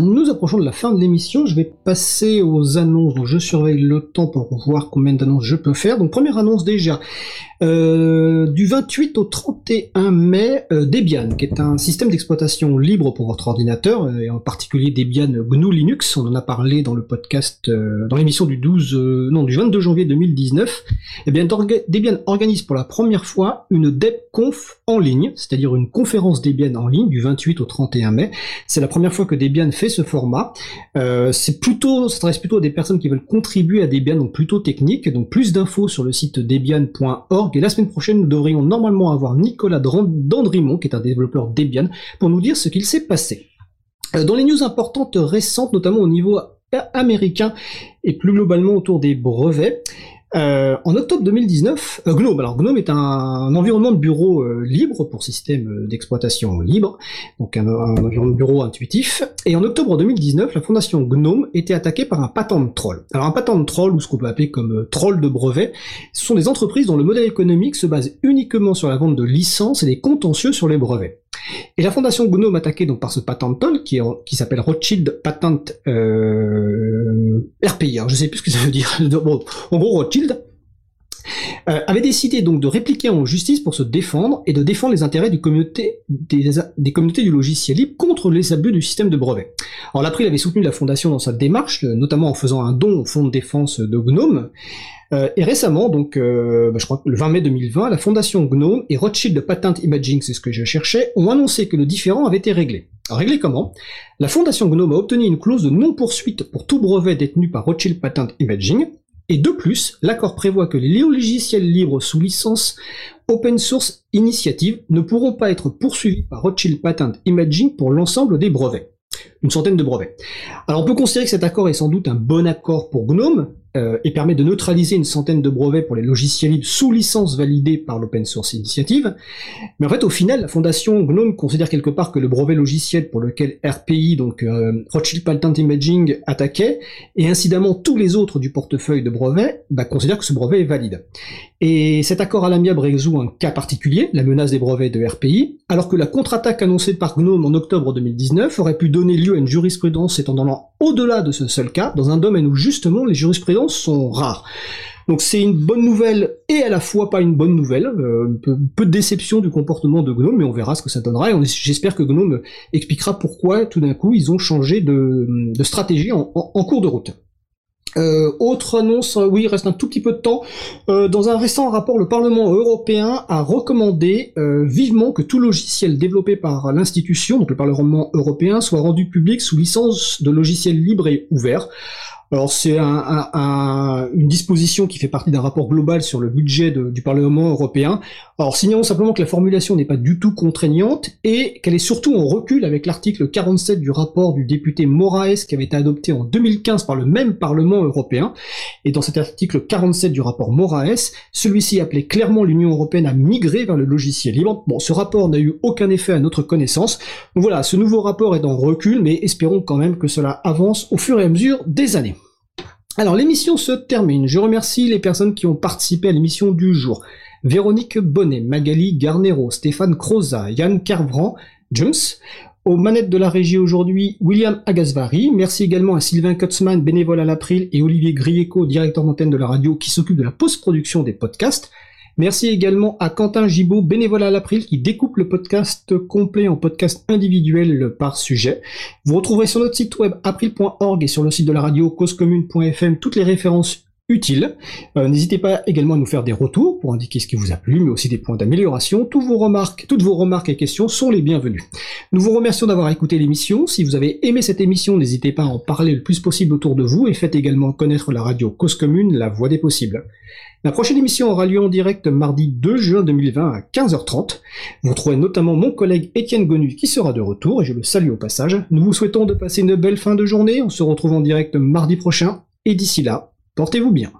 Nous approchons de la fin de l'émission, je vais passer aux annonces, donc je surveille le temps pour voir combien d'annonces je peux faire. Donc première annonce déjà, euh, du 28 au 31 mai, euh, Debian, qui est un système d'exploitation libre pour votre ordinateur, euh, et en particulier Debian GNU Linux, on en a parlé dans le podcast, dans l'émission du 12, non, du 22 janvier 2019. Eh bien, Debian organise pour la première fois une DebConf en ligne, c'est-à-dire une conférence Debian en ligne du 28 au 31 mai. C'est la première fois que Debian fait ce format. Euh, c'est plutôt, ça s'adresse plutôt à des personnes qui veulent contribuer à Debian, donc plutôt technique. Donc plus d'infos sur le site debian.org. Et la semaine prochaine, nous devrions normalement avoir Nicolas Dandrimont, qui est un développeur Debian, pour nous dire ce qu'il s'est passé. Euh, dans les news importantes récentes, notamment au niveau américain et plus globalement autour des brevets, euh, en octobre 2019, euh, GNOME, alors GNOME est un, environnement de bureau euh, libre pour système d'exploitation libre, donc un, environnement de bureau intuitif. Et en octobre 2019, la fondation GNOME était attaquée par un patent troll. Alors un patent troll, ou ce qu'on peut appeler comme troll de brevet, ce sont des entreprises dont le modèle économique se base uniquement sur la vente de licences et des contentieux sur les brevets. Et la fondation GNOME attaquée donc par ce patent troll qui, qui s'appelle Rothschild Patent euh, RPI, alors je sais plus ce que ça veut dire. Bon, en gros Rothschild euh, avait décidé donc de répliquer en justice pour se défendre et de défendre les intérêts des, communautés du logiciel libre contre les abus du système de brevet. Alors l'April avait soutenu la fondation dans sa démarche, notamment en faisant un don au fonds de défense de GNOME, euh, et récemment, donc, euh, bah, je crois que le 20 mai 2020, la fondation GNOME et Rothschild Patent Imaging, c'est ce que je cherchais, ont annoncé que le différent avait été réglé. Alors, réglé comment? La fondation GNOME a obtenu une clause de non-poursuite pour tout brevet détenu par Rothschild Patent Imaging, et de plus, l'accord prévoit que les logiciels libres sous licence open source initiative ne pourront pas être poursuivis par Rothschild Patent Imaging pour l'ensemble des brevets. Une centaine de brevets. Alors on peut considérer que cet accord est sans doute un bon accord pour GNOME, euh, et permet de neutraliser une centaine de brevets pour les logiciels libres sous licence validée par l'Open Source Initiative. Mais en fait, au final, la fondation GNOME considère quelque part que le brevet logiciel pour lequel RPI, donc euh, Rothschild Patent Imaging, attaquait, et incidemment tous les autres du portefeuille de brevets, bah, considèrent que ce brevet est valide. Et cet accord à l'amiable résout un cas particulier, la menace des brevets de RPI, alors que la contre-attaque annoncée par GNOME en octobre 2019 aurait pu donner lieu à une jurisprudence s'étendant au-delà de ce seul cas, dans un domaine où justement les jurisprudences sont rares. Donc c'est une bonne nouvelle et à la fois pas une bonne nouvelle, euh, peu, de déception du comportement de Gnome, mais on verra ce que ça donnera, et j'espère que Gnome expliquera pourquoi tout d'un coup ils ont changé de, stratégie en, cours de route. Euh, autre annonce, euh, oui, il reste un tout petit peu de temps. dans un récent rapport, le Parlement européen a recommandé vivement que tout logiciel développé par l'institution, donc le Parlement européen, soit rendu public sous licence de logiciel libre et ouvert. Alors c'est un, une disposition qui fait partie d'un rapport global sur le budget du Parlement européen. Alors signalons simplement que la formulation n'est pas du tout contraignante et qu'elle est surtout en recul avec l'article 47 du rapport du député Moraes qui avait été adopté en 2015 par le même Parlement européen. Et dans cet article 47 du rapport Moraes, celui-ci appelait clairement l'Union européenne à migrer vers le logiciel libre. Bon, ce rapport n'a eu aucun effet à notre connaissance. Donc voilà, ce nouveau rapport est en recul, mais espérons quand même que cela avance au fur et à mesure des années. Alors l'émission se termine. Je remercie les personnes qui ont participé à l'émission du jour. Véronique Bonnet, Magali Garnero, Stéphane Croza, Yann Carvran, Jones. Aux manettes de la régie aujourd'hui, William Agasvari. Merci également à Sylvain Kutzmann, bénévole à l'April, et Olivier Grieco, directeur d'antenne de la radio, qui s'occupe de la post-production des podcasts. Merci également à Quentin Gibaud, bénévole à l'April, qui découpe le podcast complet en podcast individuel par sujet. Vous retrouverez sur notre site web april.org et sur le site de la radio causecommune.fm toutes les références utiles. Euh, n'hésitez pas également à nous faire des retours pour indiquer ce qui vous a plu, mais aussi des points d'amélioration. Toutes vos remarques, toutes vos remarques et questions sont les bienvenues. Nous vous remercions d'avoir écouté l'émission. Si vous avez aimé cette émission, n'hésitez pas à en parler le plus possible autour de vous et faites également connaître la radio Cause Commune, la voix des possibles. La prochaine émission aura lieu en direct mardi 2 juin 2020 à 15h30. Vous trouverez notamment mon collègue Étienne Gonu qui sera de retour et je le salue au passage. Nous vous souhaitons de passer une belle fin de journée. On se retrouve en direct mardi prochain et d'ici là, portez-vous bien.